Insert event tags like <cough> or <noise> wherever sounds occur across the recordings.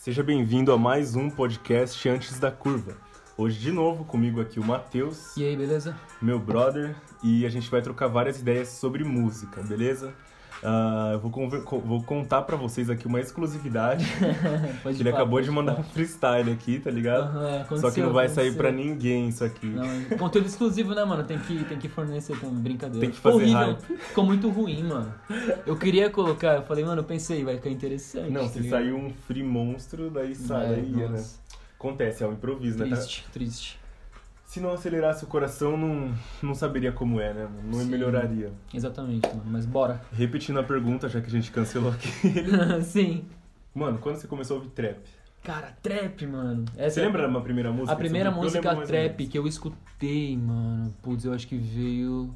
Seja bem-vindo a mais um podcast Antes da Curva. Hoje, de novo, comigo aqui o Matheus, E aí, beleza? meu brother, e a gente vai trocar várias ideias sobre música, beleza? Ah, eu vou, vou contar pra vocês aqui uma exclusividade. <laughs> Ele falar, acabou de mandar um freestyle aqui, tá ligado? É, Só que não vai sair pra ninguém isso aqui. Não, conteúdo exclusivo, né, mano? Tem que, tem que fornecer com brincadeira. Tem que fazer Horrível. hype. Ficou muito ruim, mano. Eu queria colocar, eu falei, mano, eu pensei, vai ficar interessante. Não, tá se sair um free monstro, daí sai, É, né? Acontece, é um improviso, né? Tá- Triste, triste. Se não acelerasse o coração, não, não saberia como é, né? Não Sim. melhoraria. Exatamente, mano. Mas bora. Repetindo a pergunta, já que a gente cancelou aqui. <laughs> Sim. Mano, quando você começou a ouvir trap? Cara, trap, mano. Essa Você lembra da primeira música? A primeira música trap que eu escutei, mano. Putz, eu acho que veio.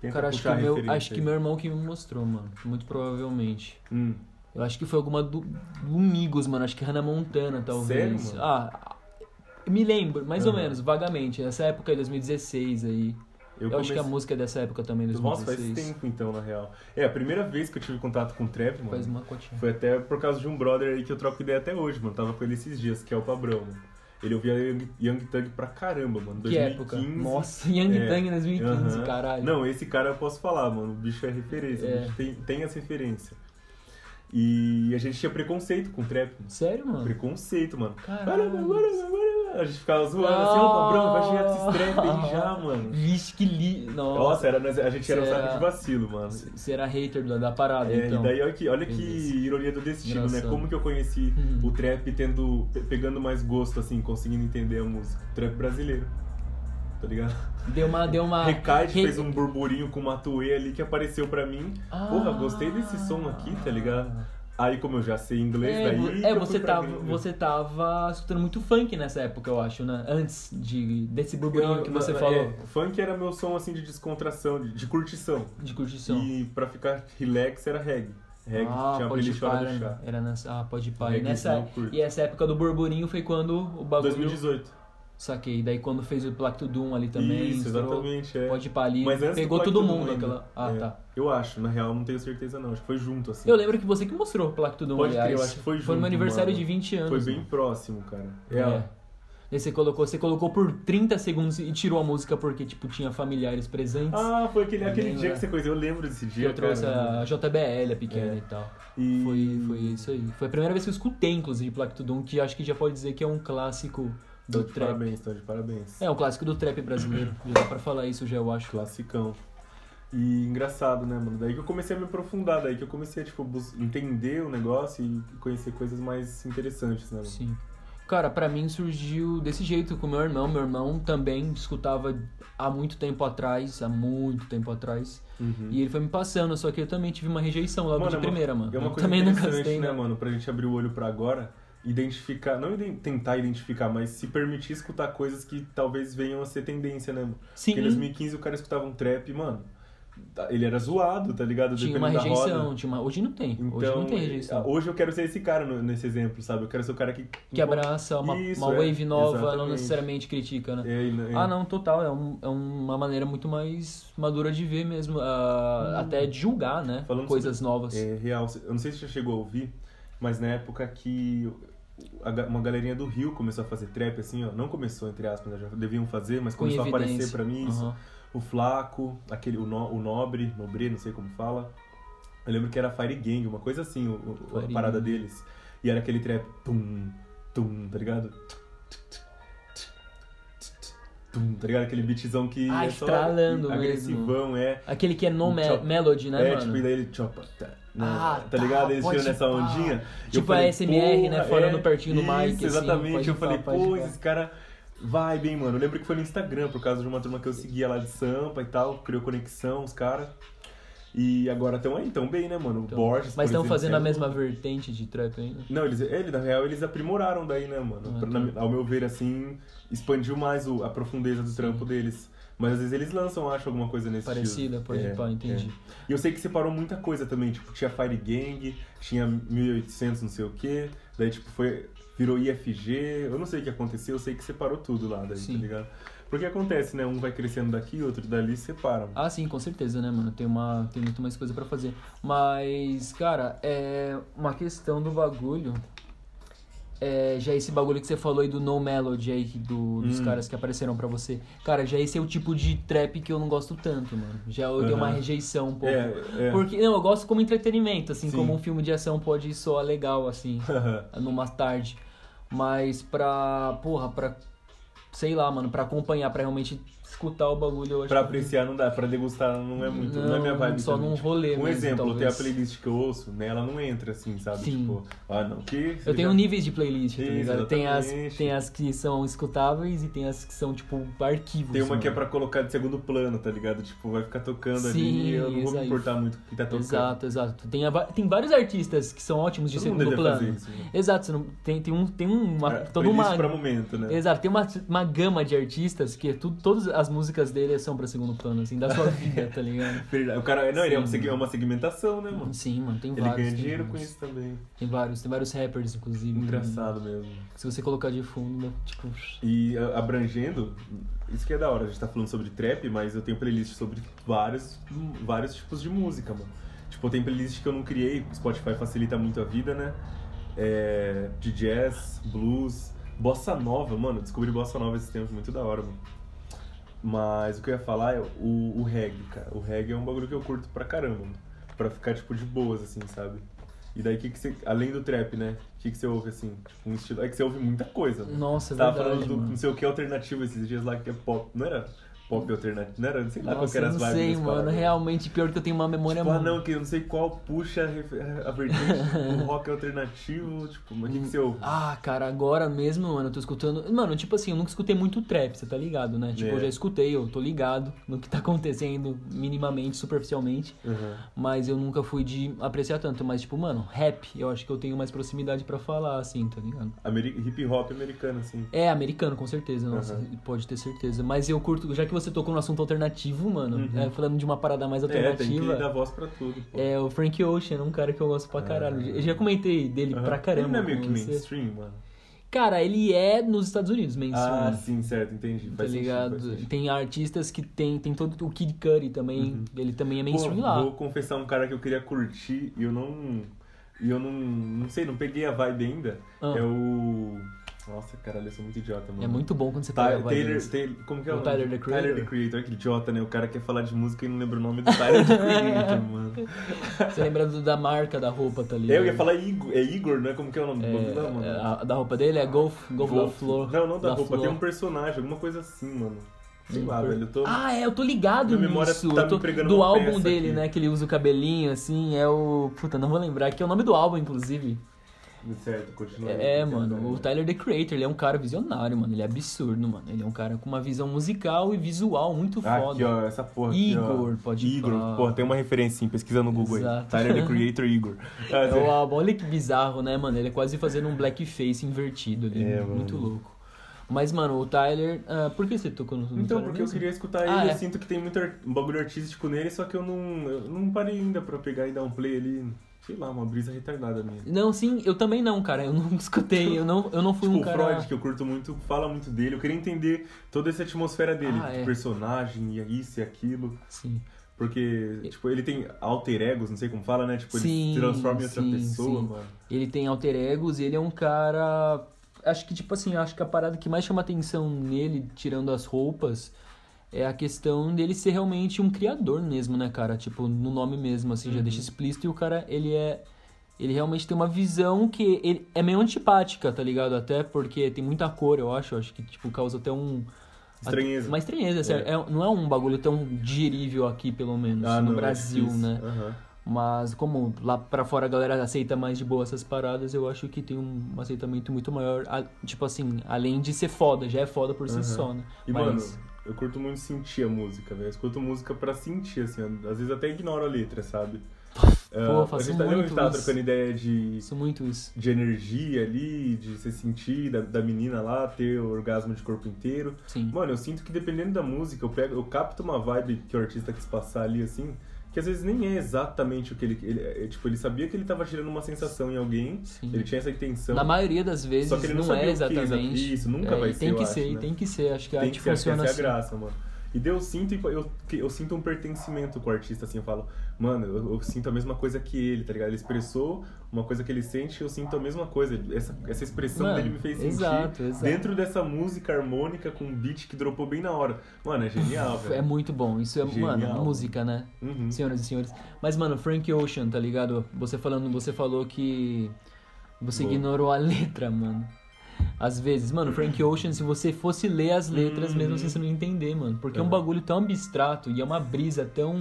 Tenta Cara, acho que, meu, acho que meu irmão que me mostrou, mano. Muito provavelmente. Hum. Eu acho que foi alguma do, do Migos, mano. Acho que Hannah Montana, talvez. Sério, mano? Ah, me lembro, mais ou Aham. menos, vagamente. Nessa época, 2016 aí. Eu, acho comecei- que a música é dessa época também, Nossa, 2016. faz tempo então, na real. É, a primeira vez que eu tive contato com trap, mano, Faz uma cotinha. foi até por causa de um brother aí que eu troco ideia até hoje, mano. Tava com ele esses dias, que é o Pabrão, mano. Ele ouvia Young, Young Thug pra caramba, mano. Que 2015. época? Nossa, Young É, Thug em 2015, Aham. caralho. Não, esse cara eu posso falar, mano. O bicho é referência. É. O bicho tem, tem essa referência. E a gente tinha preconceito com trap. mano. Sério, mano? Preconceito, mano. Caralho. A gente ficava zoando assim, ô Pabrão, vai chegar desses trap aí já, mano. Vixe, que li... Nossa. Nossa, era, a gente era um saco de vacilo, mano. Você era hater da, da parada, É, então. E daí olha que, olha que ironia do destino, né? Engraçado. Como que eu conheci Uhum. o trap tendo, pe- pegando mais gosto, assim, conseguindo entender a música. O trap brasileiro. Tá ligado? Deu uma... Deu uma... Recade re- fez um burburinho com uma tuê ali que apareceu pra mim. Ah. Porra, gostei desse som aqui, tá ligado? Aí como eu já sei inglês, É, daí. é, você tava, você tava escutando muito funk nessa época, eu acho, né? Antes de, desse burburinho que você é, falou. funk era meu som assim de descontração, de, de curtição. De curtição. E pra ficar relax era reggae. Reggae ah, tinha pode né? Chá. Era nessa. Ah, pode pá. E, nessa, e essa época do burburinho foi quando o bagulho. 2018. Saquei. Daí quando fez o Plaque to Doom ali também. Isso, exatamente. É. Pode pá ali. Mas pegou todo Doom mundo aquela. Ah, É. tá. Eu acho, na real, não tenho certeza não. Acho que foi junto, assim. Eu lembro que você que mostrou o Plaque to Doom, Pode crer, aliás. eu acho que foi Foi no junto, meu aniversário mano. de 20 anos. Foi bem mano. próximo, cara. É. Daí você colocou, você colocou por 30 segundos e tirou a música porque, tipo, tinha familiares presentes. Ah, foi aquele, aquele dia que você coisa. Eu lembro desse que dia, eu trouxe cara. a JBL, a pequena É. e tal. E... Foi, foi isso aí. Foi a primeira vez que eu escutei, inclusive, Plaque to Doom, que acho que já pode dizer que é um clássico do de trap. parabéns, tô de parabéns. É, um clássico do trap brasileiro. <clears throat> Já dá pra falar isso já, eu acho. Classicão. E engraçado, né, mano? Daí que eu comecei a me aprofundar, daí que eu comecei a, tipo, entender o negócio e conhecer coisas mais interessantes, né, mano? Sim. Cara, pra mim surgiu desse jeito com meu irmão. Meu irmão também escutava há muito tempo atrás, há muito tempo atrás. Uhum. E ele foi me passando, só que eu também tive uma rejeição logo Mano, de é primeira, mano. É uma Eu coisa também não interessante, gostei, né, né? mano? Pra gente abrir o olho pra agora, identificar, não iden- tentar identificar, mas se permitir escutar coisas que talvez venham a ser tendência, né? Sim, Porque em 2015 o cara escutava um trap, mano, ele era zoado, tá ligado? tinha uma Dependendo roda. rejeição. Tinha uma... Hoje não tem. Então, hoje não tem rejeição. hoje eu quero ser esse cara nesse exemplo, sabe? Eu quero ser o cara que... Que abraça uma, Isso, uma é, wave nova, não exatamente. necessariamente critica, né? É, e- Ah, não, total. É, um- é uma maneira muito mais madura de ver mesmo. ah, Até de julgar, né? Hum. Falando Coisas novas. É real. Eu não sei se você já chegou a ouvir, mas na época que uma galerinha do Rio começou a fazer trap, assim, ó. Não começou, entre aspas, né? já deviam fazer, mas Com começou a aparecer pra mim isso. Aham. O Flaco, aquele, o, no, o Nobre, Nobre, não sei como fala. Eu lembro que era Fire Gang, uma coisa assim, o, o- a parada deles. E era aquele trap, tum, tum, tá ligado? Tum, tá ligado? Aquele beatzão que Ah, é só estralando mesmo. agressivão, é. Aquele que é no me Chop- melody, né, é, mano? tipo, e daí ele chopa, tá, né? Ah, tá tá, ligado? Eles tiram nessa ondinha. Tipo falei, a SMR, né, falando é, pertinho do mic, Isso, assim, exatamente. pode eu falei, pô, pá. esse cara vai bem, mano. Eu lembro que foi no Instagram, por causa de uma turma que eu seguia lá de Sampa e tal, criou conexão, os caras. E agora estão aí, tão bem, né, mano? O Então, Borges, Mas estão fazendo a mesma vertente de trap ainda? Não, eles, ele, na real, eles aprimoraram daí, né, mano? Ah, Pra- tá. na- ao meu ver, assim, expandiu mais o- a profundeza do Sim. trampo deles. Mas às vezes eles lançam, acho, alguma coisa nesse Parecida, estilo. pode É, pá, entendi. é. E eu sei que separou muita coisa também, tipo, tinha Fire Gang, tinha 1800 não sei o quê, daí tipo foi virou IFG, eu não sei o que aconteceu, eu sei que separou tudo lá daí, Sim. tá ligado? Porque acontece, né? Um vai crescendo daqui, outro dali, se separam. Ah, sim, com certeza, né, mano? Tem, uma, tem muito mais coisa pra fazer. Mas, cara, é uma questão do bagulho é, já esse bagulho que você falou aí do No Melody aí, do, dos Hum. caras que apareceram pra você. Cara, já esse é o tipo de trap que eu não gosto tanto, mano. Já eu dei uma rejeição um pouco. É, é. Porque, não, eu gosto como entretenimento, assim, Sim. como um filme de ação pode soar legal, assim, <laughs> numa tarde. Mas pra, porra, pra, sei lá, mano, pra acompanhar, pra realmente escutar o bagulho, eu acho pra que- apreciar não dá, pra degustar não é muito, não, é minha vibe Só também. num rolê Um mesmo, exemplo, tem a talvez. playlist que eu ouço, né, ela não entra assim, sabe? Sim. Tipo, ah não, que... Eu tenho já- níveis de playlist, tá ligado? Tem as, tem as que são escutáveis e tem as que são, tipo, arquivos. Tem uma que é pra colocar de segundo plano, tá ligado? Tipo, vai ficar tocando ali Sim, e eu não vou me importar muito com o que tá tocando. Exato, exato. Tem, a tem vários artistas que são ótimos de Todo segundo plano. isso, né? Exato, não- tem, tem, um, tem uma. É, toda uma pra momento, né? Exato, tem uma, uma gama de artistas que tu, todas as músicas dele são pra segundo plano, assim, da sua <laughs> vida, tá ligado? Verdade. O cara, não, ele é uma, Sim. seg- é uma segmentação, né, mano? Sim, mano, tem Ele vários. ganha tem dinheiro com isso também. Tem vários, tem vários rappers, inclusive. Engraçado mesmo. Se você colocar de fundo, né, tipo. E abrangendo, isso que é da hora, a gente tá falando sobre trap, mas eu tenho playlist sobre vários, vários tipos de música, mano. Tipo, tem playlist que eu não criei, Spotify facilita muito a vida, né? É, de jazz, blues, bossa nova, mano, descobri bossa nova esses tempos, muito da hora, mano. Mas o que eu ia falar é o, o reggae, cara. O reggae é um bagulho que eu curto pra caramba, mano. Pra ficar, tipo, de boas, assim, sabe? E daí, que que você, além do trap, né? O que, que você ouve, assim? Tipo, um estilo... É que você ouve muita coisa, né? Nossa, é Você tava verdade. falando do mano. não sei o que alternativo esses dias lá, que é pop. Não era pop alternativo? Não era? Sei lá qual era as não vibes sei, desse mano. parada. Realmente, pior que eu tenho uma memória Tipo, ah, não, que eu não sei qual puxa a vertente do <laughs> rock alternativo. Tipo, mas o que, que você ouve? Ah, cara, agora mesmo, mano, eu tô escutando. Mano, tipo assim, eu nunca escutei muito trap, você tá ligado, né? Tipo, É. eu já escutei, eu tô ligado no que tá acontecendo minimamente, superficialmente. Uhum. Mas eu nunca fui de apreciar tanto. Mas, tipo, mano, rap, eu acho que eu tenho mais proximidade pra falar, assim, tá ligado? Ameri- Hip hop americano, assim. É, americano, com certeza, nossa, Aham. pode ter certeza. Mas eu curto, já que você tocou no assunto alternativo, mano, Uhum. é, falando de uma parada mais É, tem que alternativa. dar voz pra tudo. Pô. É o Frank Ocean, um cara que eu gosto pra caralho. Ah. Eu já comentei dele Aham. pra caramba. Ele não é meio que você. mainstream, mano. Cara, ele é nos Estados Unidos, mainstream. Ah, sim, certo, entendi. Tá sentido, ligado? faz sentido. tem artistas que tem, tem todo o Kid Cudi também, Uhum. ele também é Pô, mainstream lá. Vou confessar um cara que eu queria curtir e eu não. E eu não. Não sei, não peguei a vibe ainda. Ah. É o. Nossa, caralho, eu sou muito idiota, mano. É muito bom quando você pega vibe Taylor. Taylor, como que é o, O nome? Tyler, the Creator? Tyler the Creator, aquele idiota, né? O cara quer falar de música e não lembra o nome do Tyler the Creator, <laughs> mano. Você lembra do- da marca da roupa, tá ligado? Eu ia falar Igor, é Igor, né? Como que é o nome do bagulho lá, mano? É, a, da roupa dele é Golf, Golf, da Wolf. Flor. Não, não da, roupa, Flor. tem um personagem, alguma coisa assim, mano. Sei lá, velho, eu tô... Ah, é, eu tô ligado Minha memória nisso. tá tô... do álbum dele, aqui. né? Que ele usa o cabelinho, assim, é o. Puta, não vou lembrar, que é o nome do álbum, inclusive. Certo, continua. É, aí, mano, o Tyler The Creator, ele é um cara visionário, mano. Ele é absurdo, mano. Ele é um cara com uma visão musical e visual muito Ah, foda. aqui, ó, essa porra aqui, ó. Igor, pode Igor, falar. porra, tem uma referência sim, pesquisa no Google aí. Exato. Tyler, the Creator, Igor. <laughs> É álbum, olha que bizarro, né, mano? Ele é quase fazendo um blackface invertido ali. É, muito mano. louco. Mas, mano, o Tyler. ah, por que você tocou no Então, Tyler porque eu mesmo? queria escutar Ah, ele, é. eu sinto que tem muito bagulho artístico nele, só que eu não, eu não parei ainda pra pegar e dar um play ali, sei lá, uma brisa retardada minha. Não, sim, eu também não, cara. Eu não <laughs> escutei, eu não, eu não fui Tipo, um o cara. Freud, que eu curto muito, fala muito dele. Eu queria entender toda essa atmosfera dele, Ah, é. personagem, e isso e aquilo. Sim. Porque, tipo, ele tem alter egos, não sei como fala, né? Tipo, ele se transforma em outra sim, pessoa, sim. mano. Ele tem alter egos e ele é um cara. Acho que, tipo assim, acho que a parada que mais chama atenção nele, tirando as roupas, é a questão dele ser realmente um criador mesmo, né, cara? Tipo, no nome mesmo, assim, já Uhum. deixa explícito. E o cara, ele é. Ele realmente tem uma visão que ele é meio antipática, tá ligado? Até porque tem muita cor, eu acho. Acho que, tipo, causa até um. Estranheza. Uma estranheza, sério. É, não é um bagulho tão digerível aqui, pelo menos, Ah, no não, é Brasil, difícil. né? Aham. Mas como lá pra fora a galera aceita mais de boa essas paradas, eu acho que tem um aceitamento muito maior. Tipo assim, além de ser foda, já é foda por si só, né? E, Mas- mano, eu curto muito sentir a música, velho. Eu escuto música pra sentir, assim. Às vezes até ignoro a letra, sabe? A faço gente tá, lembra que a gente tava muito isso. trocando ideia de, Isso muito isso. de energia ali, de você sentir, da, da menina lá, ter o orgasmo de corpo inteiro. Sim. Mano, eu sinto que dependendo da música, eu pego, eu capto uma vibe que o artista quis passar ali, assim, que às vezes nem é exatamente o que ele. ele é, tipo, ele sabia que ele tava tirando uma sensação em alguém, Sim. ele tinha essa intenção. Na maioria das vezes Só que ele não não, é o que, exatamente. isso, nunca É, vai ser, tem que acho, ser, né? tem que ser. Acho que a tem arte que ser, acho que funciona essa assim. é a graça, mano. E daí eu sinto, eu, eu sinto um pertencimento com o artista, assim, eu falo, mano, eu, eu, sinto a mesma coisa que ele, tá ligado? Ele expressou uma coisa que ele sente, eu sinto a mesma coisa. Essa, essa expressão Mano, dele me fez sentir exato, exato. dentro dessa música harmônica com um beat que dropou bem na hora. Mano, é genial, velho. É muito bom. Isso é, Genial. mano, música, né? Uhum. Senhoras e senhores. Mas, mano, Frank Ocean, tá ligado? Você falando, você falou que você Boa. ignorou a letra, mano. Às vezes, mano, Frank Ocean, se você fosse ler as letras, mesmo assim você não ia entender, mano. Porque é um Uhum. bagulho tão abstrato e é uma brisa tão.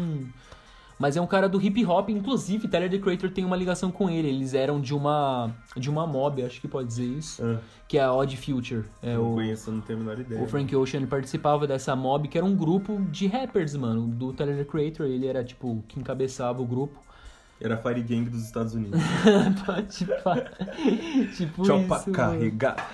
Mas é um cara do hip hop, inclusive, Tyler the Creator tem uma ligação com ele. Eles eram de uma de uma mob, acho que pode dizer isso, Ah, que é a Odd Future. É não o conheço, não tenho a menor ideia. o Frank Ocean participava dessa mob, que era um grupo de rappers, mano, do Tyler the Creator. Ele era, tipo, que encabeçava o grupo. Era a Fire Gang dos Estados Unidos. <laughs> <laughs> Tipo Chopa isso, mano. carregar.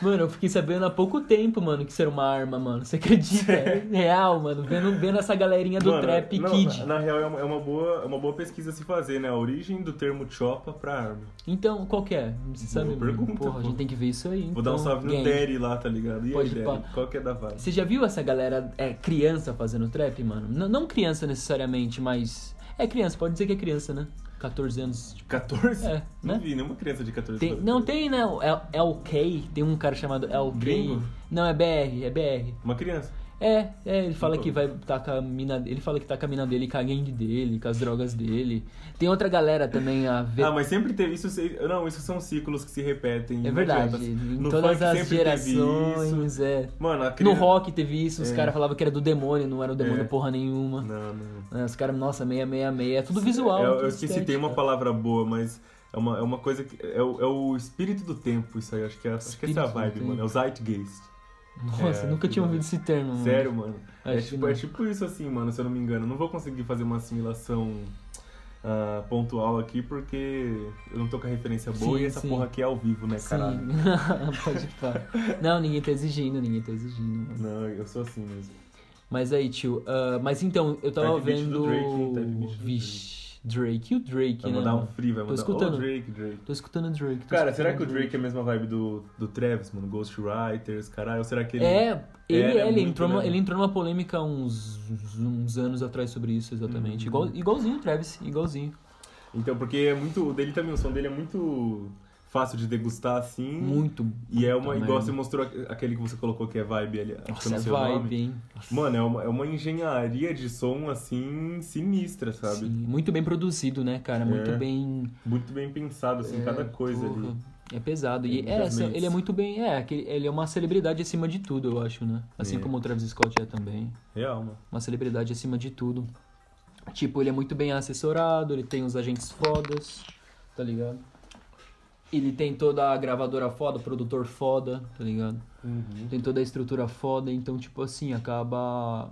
Mano, eu fiquei sabendo há pouco tempo, mano, que isso era uma arma, mano. Você acredita? É real, mano. Vendo, vendo essa galerinha do Mano, Trap não, Kid. Na, na real, é uma, é boa, é uma boa pesquisa a se fazer, né? A origem do termo chopa pra arma. Então, qual que é? Você sabe, Boa pergunta, Porra, a pô. gente tem que ver isso aí. Vou dar um então, salve no gang. Derry lá, tá ligado? E Pode aí, Derry? Qual que é da vibe? Você já viu essa galera, é, criança fazendo trap, mano? N não criança necessariamente, mas... É criança, pode dizer que é criança, né? 14 anos, tipo, 14? É, Não né? vi nenhuma criança de 14 Tem, anos. não tem, né? O L- LK, tem um cara chamado LK. Gringo? Não, é BR, é BR. Uma criança. É, é, ele fala que vai tá com a mina, ele fala que tá com a mina dele, com a gangue dele, com as drogas dele. Tem outra galera também a ver. Ah, mas sempre teve isso. Não, isso são ciclos que se repetem. é verdade, em No todas as gerações, é. Mano, a No criança... rock teve isso, os É. caras falavam que era do demônio, não era o demônio É. porra nenhuma. Não, não. É, Os caras, nossa, 666, é tudo visual. É, eu tudo esqueci, estética. tem uma palavra boa, mas é uma, é uma coisa que. É o, é o espírito do tempo, isso aí. Acho que, é, acho que essa é a vibe, mano. É o Zeitgeist. Nossa, É, nunca tinha ouvido esse termo. mano. Sério, mano. É Acho tipo, é tipo isso assim, mano, se eu não me engano. Eu não vou conseguir fazer uma assimilação ah, pontual aqui porque eu não tô com a referência boa Sim, e essa sim. porra aqui é ao vivo, né, caralho? Sim, <laughs> pode pá. Não, ninguém tá exigindo, ninguém tá exigindo. mano. Não, eu sou assim mesmo. Mas aí, tio, ah, mas então, eu tava vendo. do Drake, Vixe, Drake. E o Drake, Vai né? mandar um free, vai Tô mandar. escutando. Oh, Drake, Drake. Tô escutando o Drake. tô Cara, escutando será que o Drake é a mesma vibe do, do Travis, mano? Ghostwriters, caralho? Ou será que ele. É, ele, Era ele, muito entrou numa, ele entrou numa polêmica uns, uns anos atrás sobre isso, exatamente. Uhum. Igual, igualzinho o Travis, igualzinho. Então, porque é muito. O dele também, o som dele é muito fácil de degustar assim. Muito. E é uma. Igual você mostrou aquele que você colocou que é vibe ali. Nossa, não é nome. vibe, hein? Mano, é uma, é uma engenharia de som assim sinistra, sabe? Sim, muito bem produzido, né, cara? Muito É. bem. Muito bem pensado, assim, é, cada coisa porra, ali. É pesado. E é, mentes. ele é muito bem. É, ele é uma celebridade acima de tudo, eu acho, né? Assim É. como o Travis Scott é também. Real, mano. Uma celebridade acima de tudo. Tipo, ele é muito bem assessorado, ele tem os agentes fodas, tá ligado? Ele tem toda a gravadora foda, produtor foda, tá ligado? Tem toda a estrutura foda, então, tipo assim, acaba.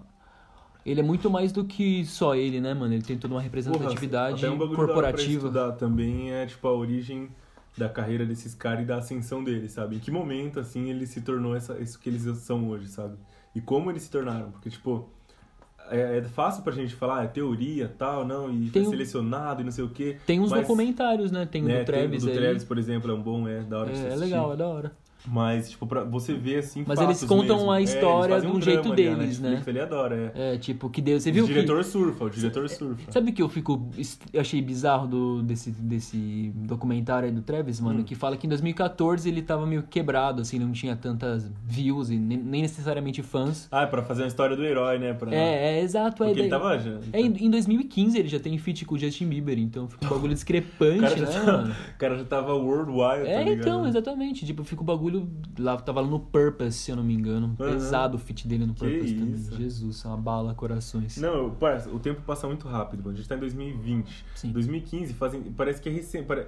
Ele é muito mais do que só ele, né, mano? Ele tem toda uma representatividade até um da corporativa. também é, tipo, a origem da carreira desses caras e da ascensão deles, sabe? Em que momento, assim, ele se tornou essa, isso que eles são hoje, sabe? E como eles se tornaram. Porque, tipo, é, é fácil pra gente falar, é teoria, tal, não, e Tem foi selecionado e não sei o quê. Tem uns mas, documentários, né? Tem o né, do Travis tem o do aí. Travis, por exemplo, é um bom, é da hora de É, é assistir. legal, é da hora. Mas, tipo, pra você ver, assim, Mas eles contam mesmo. a É, história de um drama jeito a deles, né? Netflix, Ele adora, é. É, tipo, que Deus. Você o viu que. diretor surfa, o diretor surfa. Sabe o que eu fico. Eu achei bizarro do, desse, desse documentário aí do Travis, mano? Hum. Que fala que em 2014 ele tava meio quebrado, assim, não tinha tantas views e nem, nem necessariamente fãs. Ah, é pra fazer uma história do herói, né? Pra... É, é exato. Porque é, ele tava já. É, em, em 2015 ele já tem feat com o Justin Bieber, então fica um bagulho <laughs> discrepante, O né, tá- o cara já tava worldwide, É, tá então, exatamente. Tipo, fica o bagulho. Lá, tava lá no Purpose, se eu não me engano. Aham. Pesado o feat dele no Que Purpose também. isso. Jesus, uma bala, corações. Não, parça, o tempo passa muito rápido, mano. A gente tá em 2020. Sim. 2015 fazem, parece que é recente. Pare...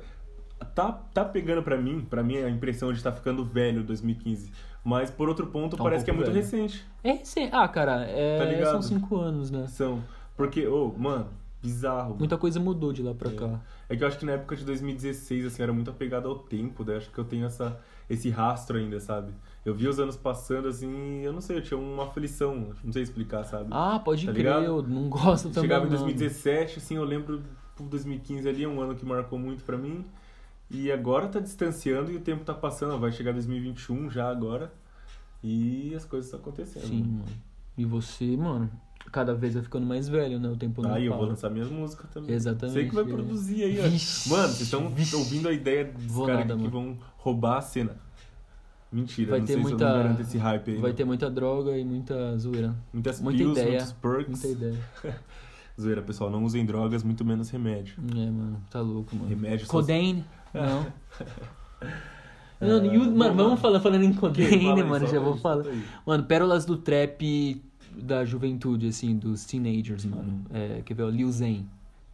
Tá, tá pegando pra mim, pra mim a impressão de estar ficando velho 2015. Mas por outro ponto, Tá um parece que é muito velho. recente. É recente. Ah, cara, é, Tá são cinco anos, né? São. Porque, ô, mano, bizarro. mano. Muita coisa mudou de lá pra É. cá. É que eu acho que na época de 2016, assim, era muito apegado ao tempo, daí acho que eu tenho essa, esse rastro ainda, sabe? Eu vi os anos passando, assim, eu não sei, eu tinha uma aflição, não sei explicar, sabe? Ah, pode Tá crer, ligado? eu não gosto também. Chegava em não. 2017, assim, eu lembro do 2015 ali, é um ano que marcou muito pra mim. E agora tá distanciando e o tempo tá passando, vai chegar 2021 já agora. E as coisas estão acontecendo. Sim, mano. E você, mano, cada vez vai ficando mais velho, né? O tempo não Aí eu para. vou lançar minhas músicas também. Exatamente, Sei que vai é. produzir aí, ó. Vixe, Mano, vocês estão ouvindo a ideia dos Vou caras nada, que mano. vão roubar a cena. Mentira, Vai não ter sei se eu muita- não garanto esse hype aí. Vai não. ter muita droga e muita zoeira. Muitas muita pills, ideia, muitos perks. Muita ideia. <laughs> Zoeira, pessoal, não usem drogas, muito menos remédio. É, mano, tá louco, mano. Remédio só- Codeine? <laughs> Não. <laughs> É, Não, e o- mano, vamos falar falando em aí, mano, já vou falar. Mano, pérolas do trap da juventude, assim, dos teenagers, mano. É, quer ver, o Lil Zen.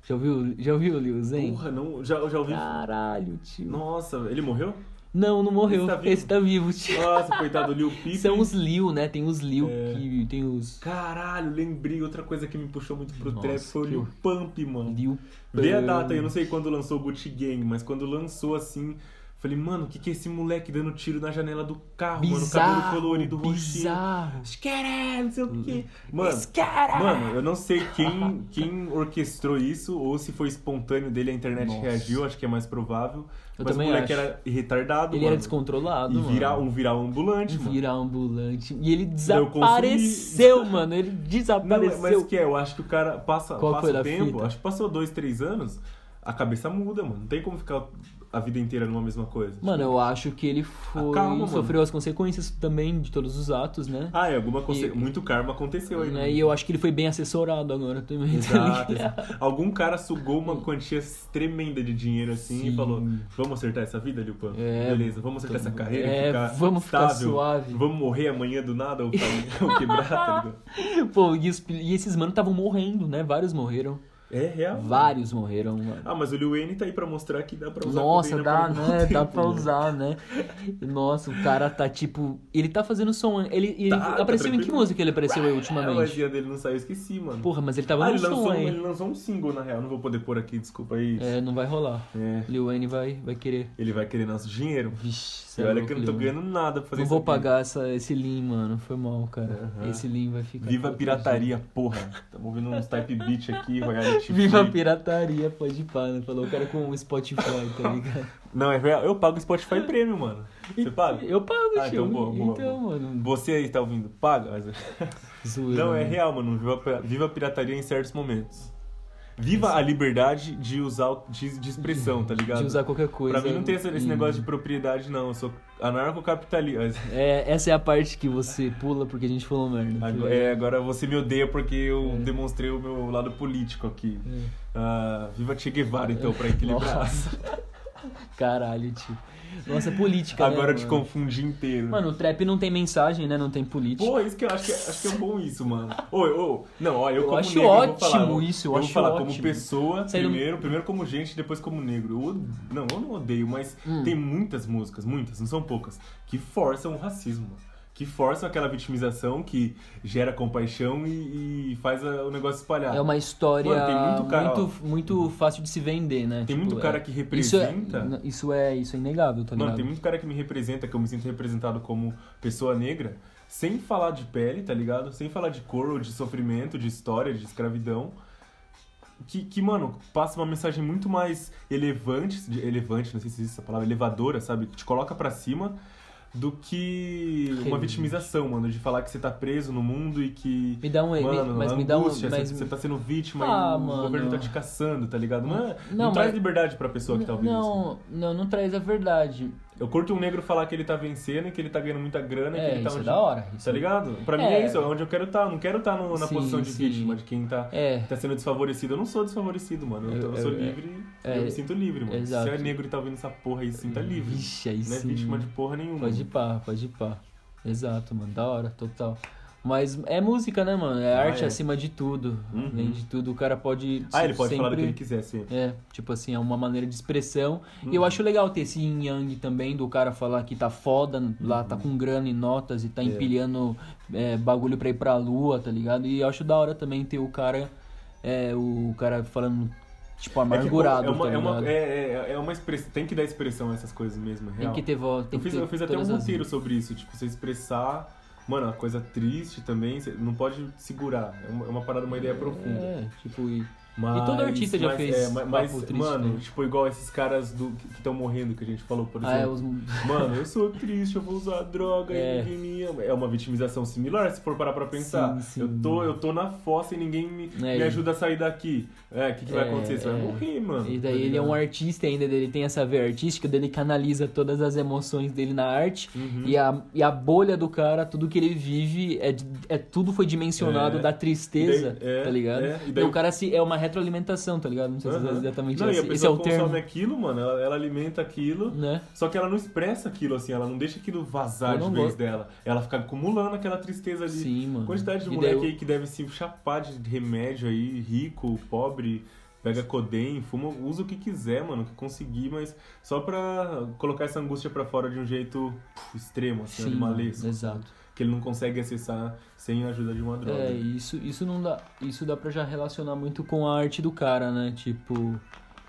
Já ouviu, já ouviu o Lil Zen? Porra, não, já, já ouvi. Caralho, tio. Nossa, ele morreu? Não, não morreu. Esse tá vivo? Esse tá vivo, tio. Nossa, coitado, Lil <laughs> Peep. São os Lil, né? Tem os Lil É. que tem os Caralho, lembrei outra coisa que me puxou muito pro Nossa, trap foi o Lil Pump, mano. Lil Vê a Pump. data eu não sei quando lançou o Gucci Gang, mas quando lançou assim, falei, mano, o que que é esse moleque dando tiro na janela do carro, mano? Bizarro, Cabelo colorido, roxinho. bizarro. Esqueré, não sei o quê. Mano, Escara! mano, eu não sei quem, quem orquestrou isso ou se foi espontâneo dele, a internet Nossa. reagiu, acho que é mais provável. Eu mas o moleque acho. era retardado, Ele mano. era descontrolado, E mano. virar um virar um ambulante, mano. Virar ambulante. E ele Eu desapareceu, mano. Ele Não, desapareceu. mas que é, eu acho que o cara passa, Qual passa foi o tempo, fita? acho que passou dois, três anos, a cabeça muda, mano. Não tem como ficar a vida inteira numa mesma coisa. Mano, eu acho que ele foi. Ah, calma, mano. sofreu as consequências também de todos os atos, né? Ah, é, alguma conse... E- muito karma aconteceu aí, Né? né? E eu acho que ele foi bem assessorado agora também. tá Exato. Algum cara sugou uma quantia tremenda de dinheiro assim e Sim. falou: Vamos acertar essa vida, Liu Pan? É, Beleza, vamos acertar essa carreira é, e ficar vamos ficar estável. suave. Vamos morrer amanhã do nada ou, <laughs> ou quebrar, tá ligado? <laughs> Pô, e, os- e esses manos estavam morrendo, né? Vários morreram. É real. Vários morreram, mano. Ah, mas o Lil Wayne tá aí pra mostrar que dá pra usar Nossa, dá, né? Dá pra mano. <laughs> usar, né? Nossa, o cara tá tipo. Ele tá fazendo som. Ele, ele Tá, tá apareceu em que música ele apareceu aí Ah, a ultimamente? vozinha dele não saiu, eu esqueci, mano. Porra, mas ele tava ah, no ele lançou, som um- ele lançou um single, na real. Não vou poder pôr aqui, desculpa aí. É, não vai rolar. É. Lil Wayne vai, vai querer. Ele vai querer nosso dinheiro. Vixe, E é olha que eu não tô ganhando nada pra fazer Não vou aqui. pagar essa, esse Lean, mano. Foi mal, cara. Esse Lean vai ficar. Viva a pirataria, porra. Tamo ouvindo uns type beat aqui, royalty Viva a pirataria, pode pá, né? Falou o cara com o Spotify, tá <laughs> ligado? Não, é real. Eu pago o Spotify Premium, mano. Você paga? Eu pago, Ah, tio. então boa, boa, Então, boa. mano. Você aí tá ouvindo? Paga? <laughs> Zoeira, Não, é mano. real, mano. Viva, a- viva a pirataria em certos momentos. Viva a liberdade de usar de, de expressão, tá ligado? De usar qualquer coisa. Pra mim não tem esse, esse negócio de propriedade, não. Eu sou anarcocapitalista. <laughs> É, essa é a parte que você pula porque a gente falou merda. Agora, é, agora você me odeia porque eu É. demonstrei o meu lado político aqui. É. Ah, viva Che Guevara, então, pra equilibrar. <laughs> Caralho, tio. Nossa, é política, né, Agora eu te mano? confundi inteiro. Mano, o trap não tem mensagem, né? Não tem política. Pô, isso que eu acho que, é- acho que é bom isso, mano. Ô, ô, não, ó, eu, Eu como acho negro, eu vou falar, ótimo eu- isso, eu eu acho vou falar como ótimo. pessoa, Saindo- primeiro, primeiro como gente, depois como negro. Eu, não, eu não odeio, mas Hum. tem muitas músicas, muitas, não são poucas, que forçam o racismo, mano. Que forçam aquela vitimização que gera compaixão e, e faz a- o negócio espalhar. É uma história Mano, muito cara, muito, muito fácil de se vender, né? Tem Tipo, muito cara é- que Isso é, representa. isso é, isso é inegável, tá Mano, ligado? tem muito cara que me representa, que eu me sinto representado como pessoa negra, sem falar de pele, tá ligado? Sem falar de cor ou de sofrimento, de história, de escravidão. Que, que, mano, passa uma mensagem muito mais elevante, elevante, não sei se existe essa palavra, elevadora, sabe? Que te coloca pra cima do que uma vitimização, mano. De falar que você tá preso no mundo e que. Me dá um, Mano, mas a me dá um, mas você, você tá sendo vítima Ah, e o mano. governo tá te caçando, tá ligado? Não, é- Não, não traz mas- liberdade pra pessoa que tá ouvindo isso. não, não, não traz a verdade. Eu curto um negro falar que ele tá vencendo e que ele tá ganhando muita grana e que É, ele tá isso é onde... da hora. Isso Tá ligado? Pra mim É. é isso, é onde eu quero estar. Não quero estar no- na Sim, posição de sim. vítima, de quem tá, É, tá sendo desfavorecido. Eu não sou desfavorecido, mano. Eu, Eu- eu sou eu- livre, é, eu me sinto livre, mano. exato. Se é negro e tá ouvindo essa porra aí, sim, tá livre. Vixe, aí não é vítima de porra nenhuma. Pode ir pá, pode ir pá. Exato, mano. Da hora, total. Mas é música, né, mano? É Ah, arte é. acima de tudo. Uhum. Além de tudo, o cara pode. Ah, ele pode sempre... falar do que ele quiser, sim. É, tipo assim, é uma maneira de expressão. E Uhum. eu acho legal ter esse yin yang também, do cara falar que tá foda, lá tá com grana e notas e tá Uhum. É. empilhando é, bagulho pra ir pra lua, tá ligado? E eu acho da hora também ter o cara, é, o cara falando, tipo, É que, amargurado, é uma, tá é uma, é, é, é uma expressão. Tem que dar expressão a essas coisas mesmo, é Tem real. que ter voz, Eu eu fiz até um roteiro sobre isso, tipo, você expressar. Mano, uma coisa triste também, você não pode segurar. É uma, é uma parada, uma ideia profunda. É, tipo, e, Mas, E todo artista já mas, fez É, mas, triste, mano, né? tipo, igual esses caras do, que estão morrendo, que a gente falou, por Ah, é, exemplo. os... <laughs> Mano, eu sou triste, eu vou usar droga É. e ninguém me ama. É uma vitimização similar, se for parar pra pensar. Sim, sim. Eu, tô, eu tô na fossa e ninguém me, É, me ajuda a sair daqui. É, o que, que vai É, acontecer? Você vai é. morrer, mano. E tá daí ele é um artista ainda, ele tem essa veia artística, dele canaliza todas as emoções dele na arte. Uhum. E, a, e a bolha do cara, tudo que ele vive, é, é tudo foi dimensionado É. da tristeza, daí- é, tá ligado? é, e daí o o- cara se, é uma retroalimentação, tá ligado? Não sei se Aham. é exatamente Não, e a esse, esse é pessoa o termo. consome aquilo, mano, ela, ela alimenta aquilo, Né? só que ela não expressa aquilo, assim, ela não deixa aquilo vazar Eu de não vez gosto. dela. Ela fica acumulando aquela tristeza ali. Sim, mano. Quantidade de E moleque daí aí que deve se chapar de remédio aí, rico, pobre, pega codeine, fuma, usa o que quiser, mano, o que conseguir, mas só pra colocar essa angústia pra fora de um jeito puf, extremo, assim, Sim, animalesco. exato. Que ele não consegue acessar sem a ajuda de uma droga. É, isso, isso não dá. Isso dá pra já relacionar muito com a arte do cara, né? Tipo,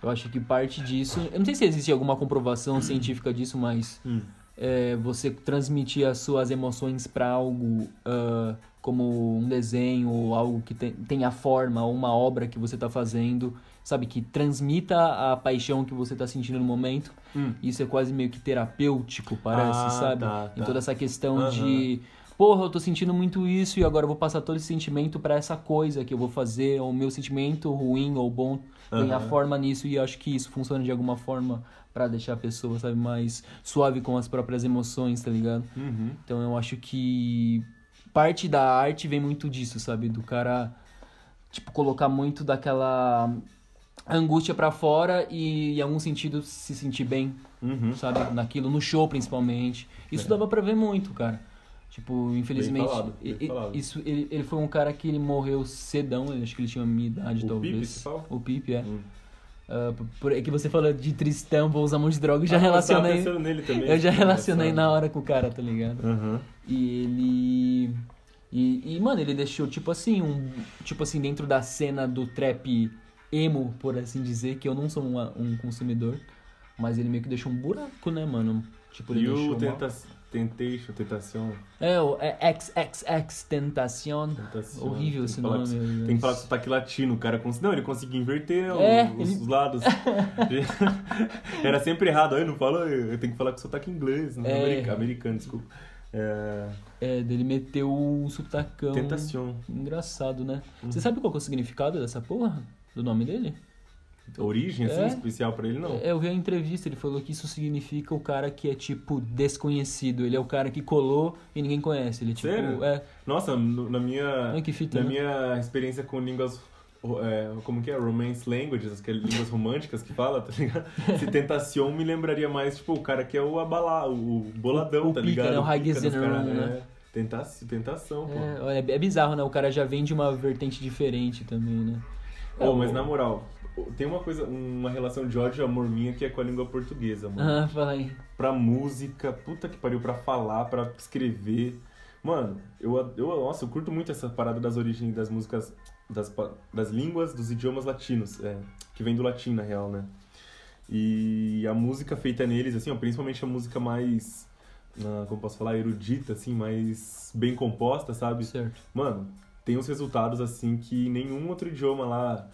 eu acho que parte disso. Eu não sei se existe alguma comprovação científica disso, mas Hum. É, você transmitir as suas emoções pra algo ah, como um desenho ou algo que tem, tenha forma, ou uma obra que você tá fazendo, sabe? Que transmita a paixão que você tá sentindo no momento. Hum. Isso é quase meio que terapêutico, parece, Ah, sabe? tá, Em tá. toda essa questão Aham. de, porra, eu tô sentindo muito isso e agora eu vou passar todo esse sentimento pra essa coisa que eu vou fazer, o meu sentimento ruim ou bom ganhar Aham. forma nisso e acho que isso funciona de alguma forma pra deixar a pessoa, sabe, mais suave com as próprias emoções, tá ligado? Uhum. Então eu acho que parte da arte vem muito disso, sabe? Do cara, tipo, colocar muito daquela angústia pra fora e, em algum sentido, se sentir bem, Uhum. sabe? Naquilo, no show principalmente. Isso É. dava pra ver muito, cara. Tipo, infelizmente, falado, e- e- falado. isso, ele, ele foi um cara que ele morreu cedão, ele- acho que ele tinha a minha idade, O talvez. Pipe? O Pipe, é. Hum. Ah, por- por, é que você falou de tristão, vou usar um monte de droga, eu já Ah, eu relacionei. pensando nele também. Eu já relacionei na hora com o cara, tá ligado? Aham. E ele. E, e, mano, ele deixou, tipo assim, um. Tipo assim, dentro da cena do trap emo, por assim dizer, que eu não sou um, um consumidor, mas ele meio que deixou um buraco, né, mano? Tipo, ele E deixou. o tenta... Temptation, Tentação. É, o XXX Tentacion. Tentação. Horrível esse nome. Tem que falar com sotaque latino, o cara cons... Não, ele conseguiu inverter É, os, ele- os lados. <laughs> Era sempre errado, aí não fala, eu tenho que falar com sotaque inglês, não É. americano, americano, desculpa. É... É, dele meteu um sotacão. Tentação. Engraçado, né? Uhum. Você sabe qual é o significado dessa porra? Do nome dele? Origem, assim, É. especial pra ele, não. É, Eu vi a entrevista, ele falou que isso significa o cara que é, tipo, desconhecido. Ele é o cara que colou e ninguém conhece. Ele, é, tipo, Sério? é. Nossa, no- na minha, fita, na né? minha experiência com línguas, é, como que é? Romance languages, que é línguas românticas que fala, tá ligado? <laughs> Se tentação me lembraria mais, tipo, o cara que é o abalá, o boladão, O tá pica, ligado? né? O general, cara, né? Tenta, tentação, pô. É, olha, é bizarro, né? O cara já vem de uma vertente diferente também, né? É, mas o- na moral, tem uma coisa, uma relação de ódio e amor minha que é com a língua portuguesa, mano. Ah, fala aí. Pra música, puta que pariu, pra falar, pra escrever. Mano, eu, eu, nossa, eu curto muito essa parada das origens das músicas, das, das línguas, dos idiomas latinos, é, que vem do latim, na real, né? E a música feita neles, assim, ó, principalmente a música mais, como posso falar, erudita, assim, mais bem composta, sabe? Certo. Mano, tem uns resultados assim que nenhum outro idioma lá,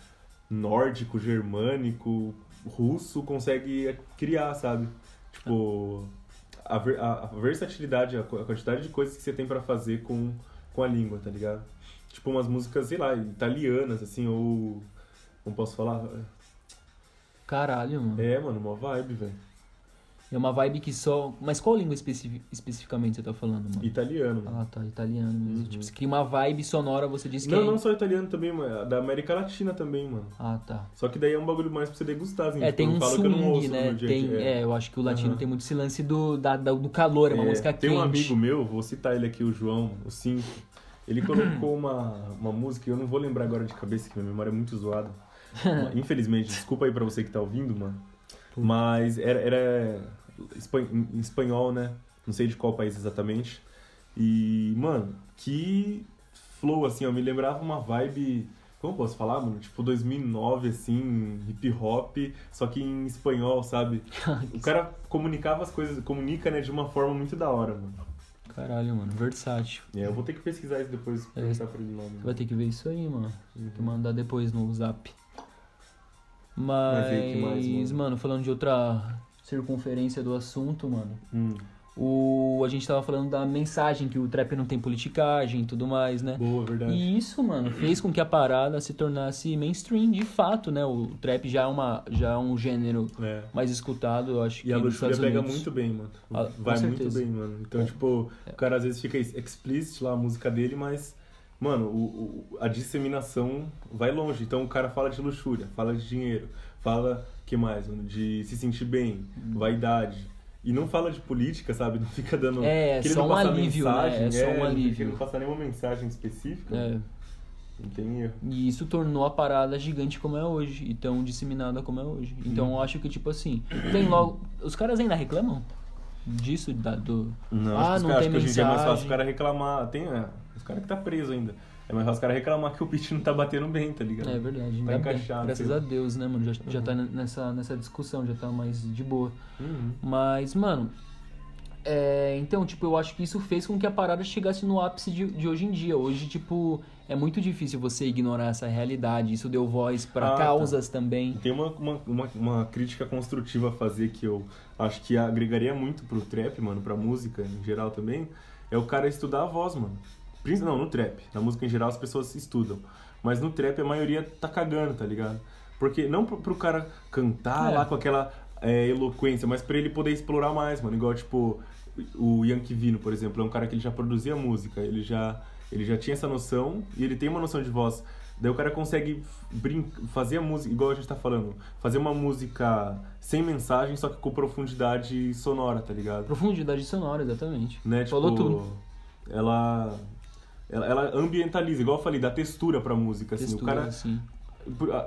nórdico, germânico, russo, consegue criar, sabe? Tipo, a, ver- a- a versatilidade, a, a quantidade de coisas que você tem pra fazer com, com a língua, tá ligado? Tipo, umas músicas, sei lá, italianas, assim, ou. Como posso falar? Caralho, mano. É, mano, uma vibe, velho. É uma vibe que só. Mas qual língua especi- especificamente você tá falando, mano? Italiano, mano. Ah, tá, italiano mesmo. Uhum. Tipo, você cria uma vibe sonora, você disse que Não, é. não só italiano também, mano. Da América Latina também, mano. Ah, tá. Só que daí é um bagulho mais pra você degustar, assim. É, tipo, tem um swing, né? Tem, dia. é, eu acho que o latino Aham. tem muito esse lance do, da, do calor, é uma É, música Tem quente. um amigo meu, vou citar ele aqui, o João, o Cinco. Ele colocou uma, uma música, eu não vou lembrar agora de cabeça, que minha memória é muito zoada. <laughs> Infelizmente, desculpa aí pra você que tá ouvindo, mano. Mas era, era em espanhol, né? Não sei de qual país exatamente. E, mano, que flow, assim, ó, me lembrava uma vibe. Como posso falar, mano? Tipo 2009, assim, hip hop, só que em espanhol, sabe? <laughs> O cara comunicava as coisas, comunica, né, de uma forma muito da hora, mano. Caralho, mano, versátil. É, eu vou ter que pesquisar isso depois, perguntar pra ele vai ter que ver isso aí, mano. Tem que mandar depois no zap. Mas, mais, mano? mano, falando de outra circunferência do assunto, mano. Hum, O, a gente tava falando da mensagem que o trap não tem politicagem e tudo mais, né? boa, verdade. E isso, mano, fez com que a parada se tornasse mainstream de fato, né? O trap já é, uma, já é um gênero É. mais escutado, eu acho que E a luxúria pega Unidos. muito bem, mano. Ah, Vai muito bem, mano. Então, É. tipo, o cara às vezes fica explícito lá a música dele, mas, mano, o, o- a disseminação vai longe. Então o cara fala de luxúria, fala de dinheiro, fala, que mais, mano? De se sentir bem, Uhum. vaidade. E não fala de política, sabe? Não fica dando. É, querendo só um passar alívio, né? mensagem, É só um não alívio. Querendo passar nenhuma mensagem específica. É, Não tem erro. e isso tornou a parada gigante como é hoje, e tão disseminada como é hoje. Então Uhum. eu acho que, tipo assim, tem logo. Os caras ainda reclamam disso, da, do. Não, ah, não tem acho que hoje em dia é mais fácil mensagem. os caras reclamar. Tem, é, os caras que tá preso ainda. É mais fácil os caras reclamar que o beat não tá batendo bem, tá ligado? É verdade, Tá bem. encaixado, Graças a. Deus, né, mano? Já, já tá nessa, nessa discussão, já tá mais de boa. Uhum. Mas, mano. é, então, tipo, eu acho que isso fez com que a parada chegasse no ápice de, de hoje em dia. Hoje, tipo, é muito difícil você ignorar essa realidade. Isso deu voz pra Ah, tá. causas também. Tem uma, uma, uma, uma crítica construtiva a fazer que eu acho que agregaria muito pro trap, mano, pra música em geral também, é o cara estudar a voz, mano. Não, no trap. Na música em geral as pessoas estudam. Mas no trap a maioria tá cagando, tá ligado? Porque não pro, pro cara cantar É. lá com aquela é, eloquência, mas pra ele poder explorar mais, mano. Igual, tipo, o Yankee Vino, por exemplo, é um cara que ele já produzia música, ele já, ele já tinha essa noção e ele tem uma noção de voz. Daí o cara consegue brin fazer a música, igual a gente tá falando, fazer uma música sem mensagem, só que com profundidade sonora, tá ligado? Profundidade sonora, exatamente. Né? Falou tipo, tudo. Ela, ela, ela ambientaliza, igual eu falei, dá textura pra música, assim. Textura, o cara, assim.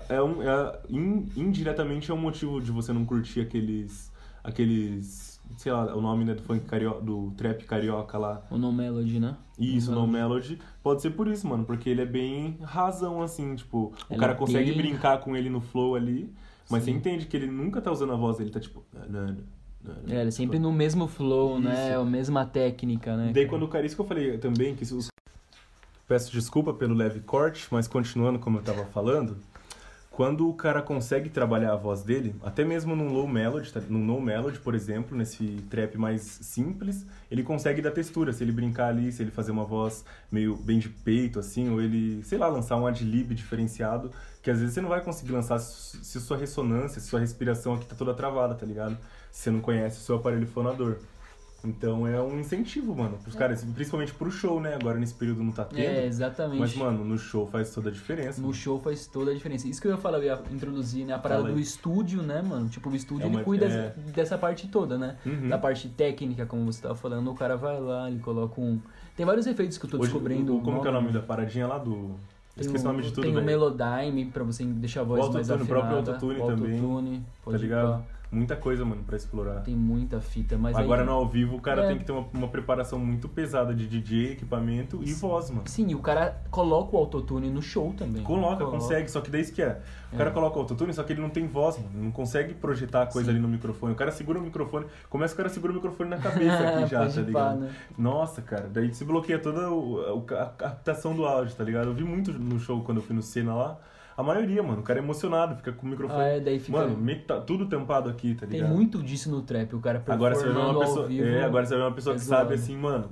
é um, é, in- indiretamente é um motivo de você não curtir aqueles, aqueles, sei lá, o nome né, do funk carioca, do trap carioca lá. O No Melody, né? Isso, No no Melody, pode ser por isso, mano, porque ele é bem razão, assim, tipo, o Ele cara é consegue bem- brincar com ele no flow ali, mas Sim. você entende que ele nunca tá usando a voz dele, tá tipo. É, ele é sempre no mesmo flow, né? Isso. A mesma técnica, né? Daí cara? quando o cara, isso que eu falei também, que isso, peço desculpa pelo leve corte, mas continuando como eu tava falando, quando o cara consegue trabalhar a voz dele, até mesmo num low melody, tá- num no melody, por exemplo, nesse trap mais simples, ele consegue dar textura, se ele brincar ali, se ele fazer uma voz meio bem de peito assim, ou ele, sei lá, lançar um ad-lib diferenciado, que às vezes você não vai conseguir lançar se se sua ressonância, se sua respiração aqui tá toda travada, tá ligado? Se você não conhece o seu aparelho fonador. Então é um incentivo, mano, pros caras, principalmente pro show, né? Agora nesse período não tá tendo. É, exatamente. Mas, mano, no show faz toda a diferença. No show faz toda a diferença. Isso que eu ia falar, eu ia introduzir, né? A parada Fala do aí. estúdio, né, mano? Tipo, o estúdio É uma- ele cuida é. dessa parte toda, né? Uhum. Da parte técnica, como você tava falando, o cara vai lá, ele coloca um. Tem vários efeitos que eu tô Hoje, descobrindo. o- como que é o nome da paradinha lá do... Tem Esqueci o nome de tudo, Tem o. Melodyne pra você deixar a voz O mais autotune, o afinada. próprio autotune também, autotune, Tá ligado? Muita coisa, mano, pra explorar. Tem muita fita, mas Agora aí... no ao vivo o cara É. tem que ter uma, uma preparação muito pesada de DJ, equipamento e voz, mano. Sim, e o cara coloca o autotune no show também. Coloca, consegue, só que daí isso que é. O cara coloca o autotune, só que ele não tem voz, mano. Não consegue projetar a coisa Sim. ali no microfone. O cara segura o microfone, começa o cara segura o microfone na cabeça aqui <laughs> já, tá ligado? né? Nossa, cara, daí se bloqueia toda a captação do áudio, tá ligado? Eu vi muito no show quando eu fui no Cena lá. A maioria, mano, o cara é emocionado, fica com o microfone. Ah, é, daí fica... Mano, meta- tudo tampado aqui, tá Tem ligado? muito disso no trap, o cara Agora você vê uma pessoa. vivo. é, agora você vê uma pessoa é que sabe zoado. assim, mano,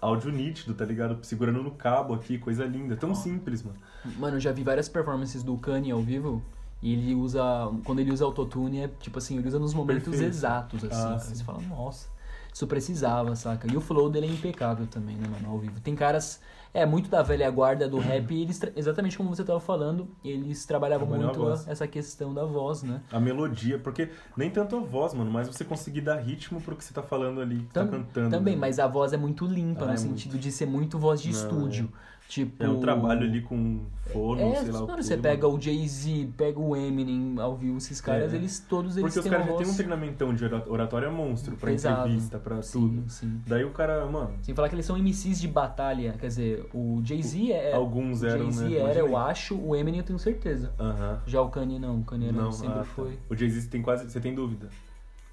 áudio nítido, tá ligado? Segurando no cabo aqui, coisa linda. Tão simples, mano. Mano, eu já vi várias performances do Kanye ao vivo. E ele usa. Quando ele usa autotune, é tipo assim, ele usa nos momentos Perfeito. exatos, assim. Ah, cara. Você fala, nossa, isso precisava, saca? E o flow dele é impecável também, né, mano, ao vivo. Tem caras. É, muito da velha guarda do rap, e eles, exatamente como você tava falando, eles trabalhavam a muito voz. essa questão da voz, né? A melodia, porque nem tanto a voz, mano, mas você conseguir dar ritmo pro que você tá falando ali, que tá Tam- cantando. Também, né? mas a voz é muito limpa, no é sentido de ser muito voz de Não, estúdio. Tipo. É um trabalho ali com fono, É, sei lá o mano, quê, você pega o Jay-Z, pega o Eminem ao vivo, esses caras, É. eles todos eles Porque os caras já têm um treinamentão de ora- oratória monstro pra pesado. entrevista, pra Sim, tudo. sim. Daí o cara, mano, Sem falar que eles são MCs de batalha, quer dizer, o Jay-Z é. alguns o eram, Jay-Z né? era, eu acho, o Eminem eu tenho certeza. Aham. Já o Kanye não, o Kanye não, sempre ah, tá. foi. O Jay-Z tem quase. Você tem dúvida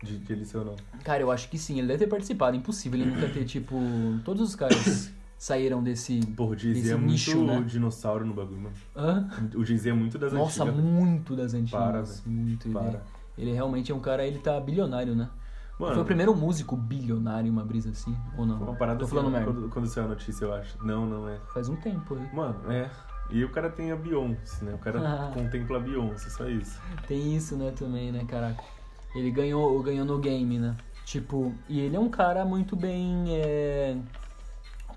de, de ele ser ou não? Cara, eu acho que sim, ele deve ter participado, impossível ele nunca ter, tipo, todos os caras <coughs> saíram desse. Porra, o Jay-Z Esse é muito nicho, né? dinossauro no bagulho, mano. Hã? O Jay-Z é muito das Nossa, antigas. muito das antigas. Para, muito. Ele, Para. ele realmente é um cara, ele tá bilionário, né? Mano, Foi o primeiro músico bilionário, uma brisa assim, ou não? Uma parada Tô assim, falando merda. quando, quando saiu a notícia, eu acho. Não, não é. Faz um tempo aí. Mano, é. E o cara tem a Beyoncé, né? O cara Ah. <laughs> contempla a Beyoncé, só isso. Tem isso, né, também, né, caraca. Ele ganhou, ganhou no game, né? Tipo, e ele é um cara muito bem é,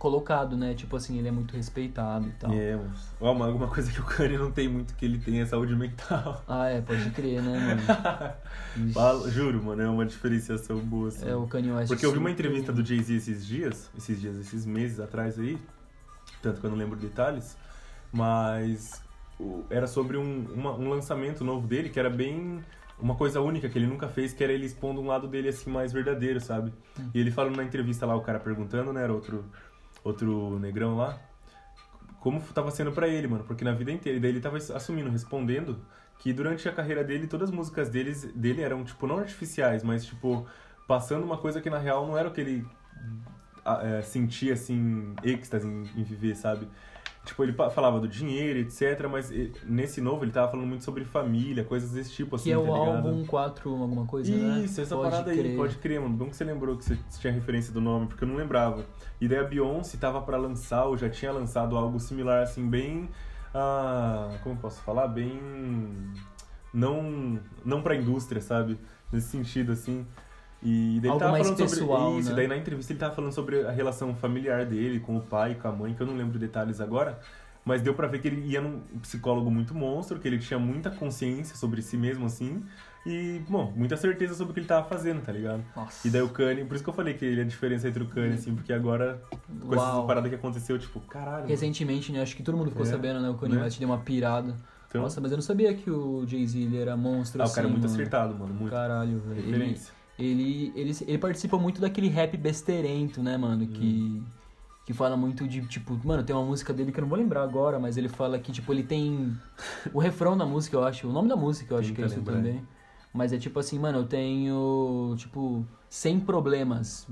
colocado, né? Tipo assim, ele é muito respeitado e tal. É, uma- alguma coisa que o Kanye não tem muito, que ele tem é saúde mental. <laughs> Ah, é, pode crer, né, mano? <laughs> Juro, mano, é uma diferenciação boa, assim. É o Kanye West. Porque eu vi uma entrevista do Jay-Z esses dias, esses dias, esses meses atrás aí, tanto que eu não lembro detalhes, mas era sobre um, uma- um lançamento novo dele que era bem uma coisa única que ele nunca fez, que era ele expondo um lado dele assim mais verdadeiro, sabe? E ele falando na entrevista lá, o cara perguntando, né, era outro, outro negrão lá, como tava sendo pra ele, mano, porque na vida inteira, daí ele tava assumindo, respondendo que durante a carreira dele, todas as músicas deles, dele eram, tipo, não artificiais, mas, tipo, passando uma coisa que na real não era o que ele é, sentia, assim, êxtase em, em viver, sabe? Tipo, ele falava do dinheiro, etc, mas ele- nesse novo ele tava falando muito sobre família, coisas desse tipo, assim, Que é o tá álbum 4, alguma coisa, né? Isso, essa Pode parada aí, crer. pode crer, mano. Bom que você lembrou que você tinha referência do nome, porque eu não lembrava. E daí a Beyoncé tava pra lançar, ou já tinha lançado algo similar, assim, bem. Ah, como eu posso falar? Bem. Não, não pra indústria, sabe? Nesse sentido, assim. E daí ele Algo tava mais falando pessoal, sobre isso, né? daí na entrevista ele tava falando sobre a relação familiar dele com o pai e com a mãe, que eu não lembro detalhes agora, mas deu pra ver que ele ia num psicólogo muito monstro, que ele tinha muita consciência sobre si mesmo, assim, e, bom, muita certeza sobre o que ele tava fazendo, tá ligado? Nossa. E daí o Kanye, por isso que eu falei que ele é a diferença entre o Kanye, assim, porque agora, com Uau. essa parada que aconteceu, tipo, caralho. Recentemente, né? Acho que todo mundo ficou É, sabendo, né? O Kanye né? West deu uma pirada. Então, Nossa, mas eu não sabia que o Jay-Z era monstro ah, assim, o cara é muito mano. acertado, mano, muito. Caralho, velho. Referência. ele, ele, ele participa muito daquele rap besteirento, né, mano? Que, que fala muito de, tipo... Mano, tem uma música dele que eu não vou lembrar agora, mas ele fala que, tipo, ele tem... O refrão da música, eu acho. O nome da música, eu acho que é isso lembrar. também. Mas é tipo assim, mano, eu tenho, tipo, 100 problemas.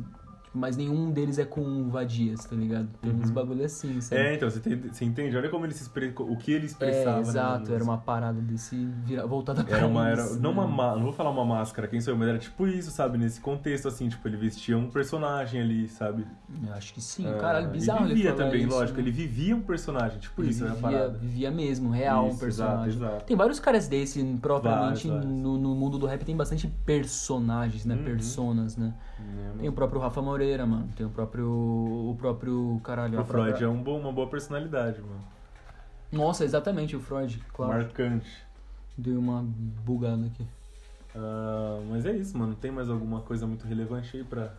Mas nenhum deles é com vadias, tá ligado? Tem uns Uhum. bagulho assim, sabe? É, então, você, tem- você entende? Olha como ele se expre... o que ele É, expressava. né, exato, mano? era uma parada desse vira, voltada pra Era uma, era, isso, não né? uma, má- não vou falar uma máscara, quem sou eu, mas era tipo isso, sabe? Nesse contexto, assim, tipo, ele vestia um personagem ali, sabe? Eu acho que sim, Ah, caralho, bizarro Ele ele vivia falar também, isso, lógico, né? ele vivia um personagem, tipo Ele isso, é a vivia, parada. vivia mesmo, real um Isso, personagem. exato, exato. Tem vários caras desse, propriamente Vários, vários. No, no mundo do rap tem bastante personagens, né? Uhum. Personas, né? É, Tem o próprio Rafa Moreira, mano. Tem o próprio. O próprio. Caralho, a O Freud própria- é um bom, uma boa personalidade, mano. Nossa, exatamente, o Freud, claro. Marcante. Deu uma bugada aqui. Ah, mas é isso, mano. Tem mais alguma coisa muito relevante aí pra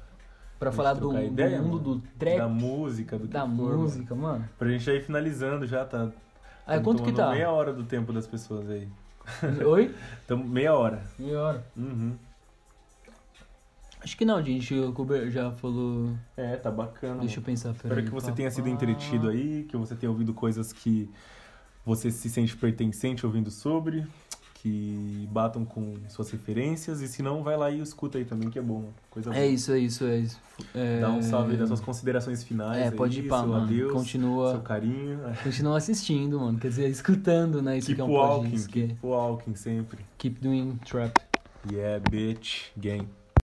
Pra falar do, trocar do ideia, mundo mano. do trap, da da, música, do que for, mano. música, mano. Pra gente ir finalizando já, tá? Aí, Tamo quanto que tá? meia hora do tempo das pessoas aí. Oi? <laughs> Então, meia hora. Meia hora. Uhum. Acho que não, gente. O Kuber já falou. É, tá bacana. Deixa eu pensar. Espero peraí. que você Pá, tenha sido pá. entretido aí, que você tenha ouvido coisas que você se sente pertencente ouvindo sobre, que batam com suas referências, e se não, vai lá e escuta aí também, que é bom. Coisa boa. É isso, é isso, é isso. É... Dá um salve aí das suas considerações finais. É, aí, pode ir pra, seu mano. adeus, Continua, seu carinho. continua assistindo, mano. Quer dizer, escutando, né? Isso Keep que é um walking, podcast. é keep walking sempre. Keep doing trap. Yeah, bitch, gang.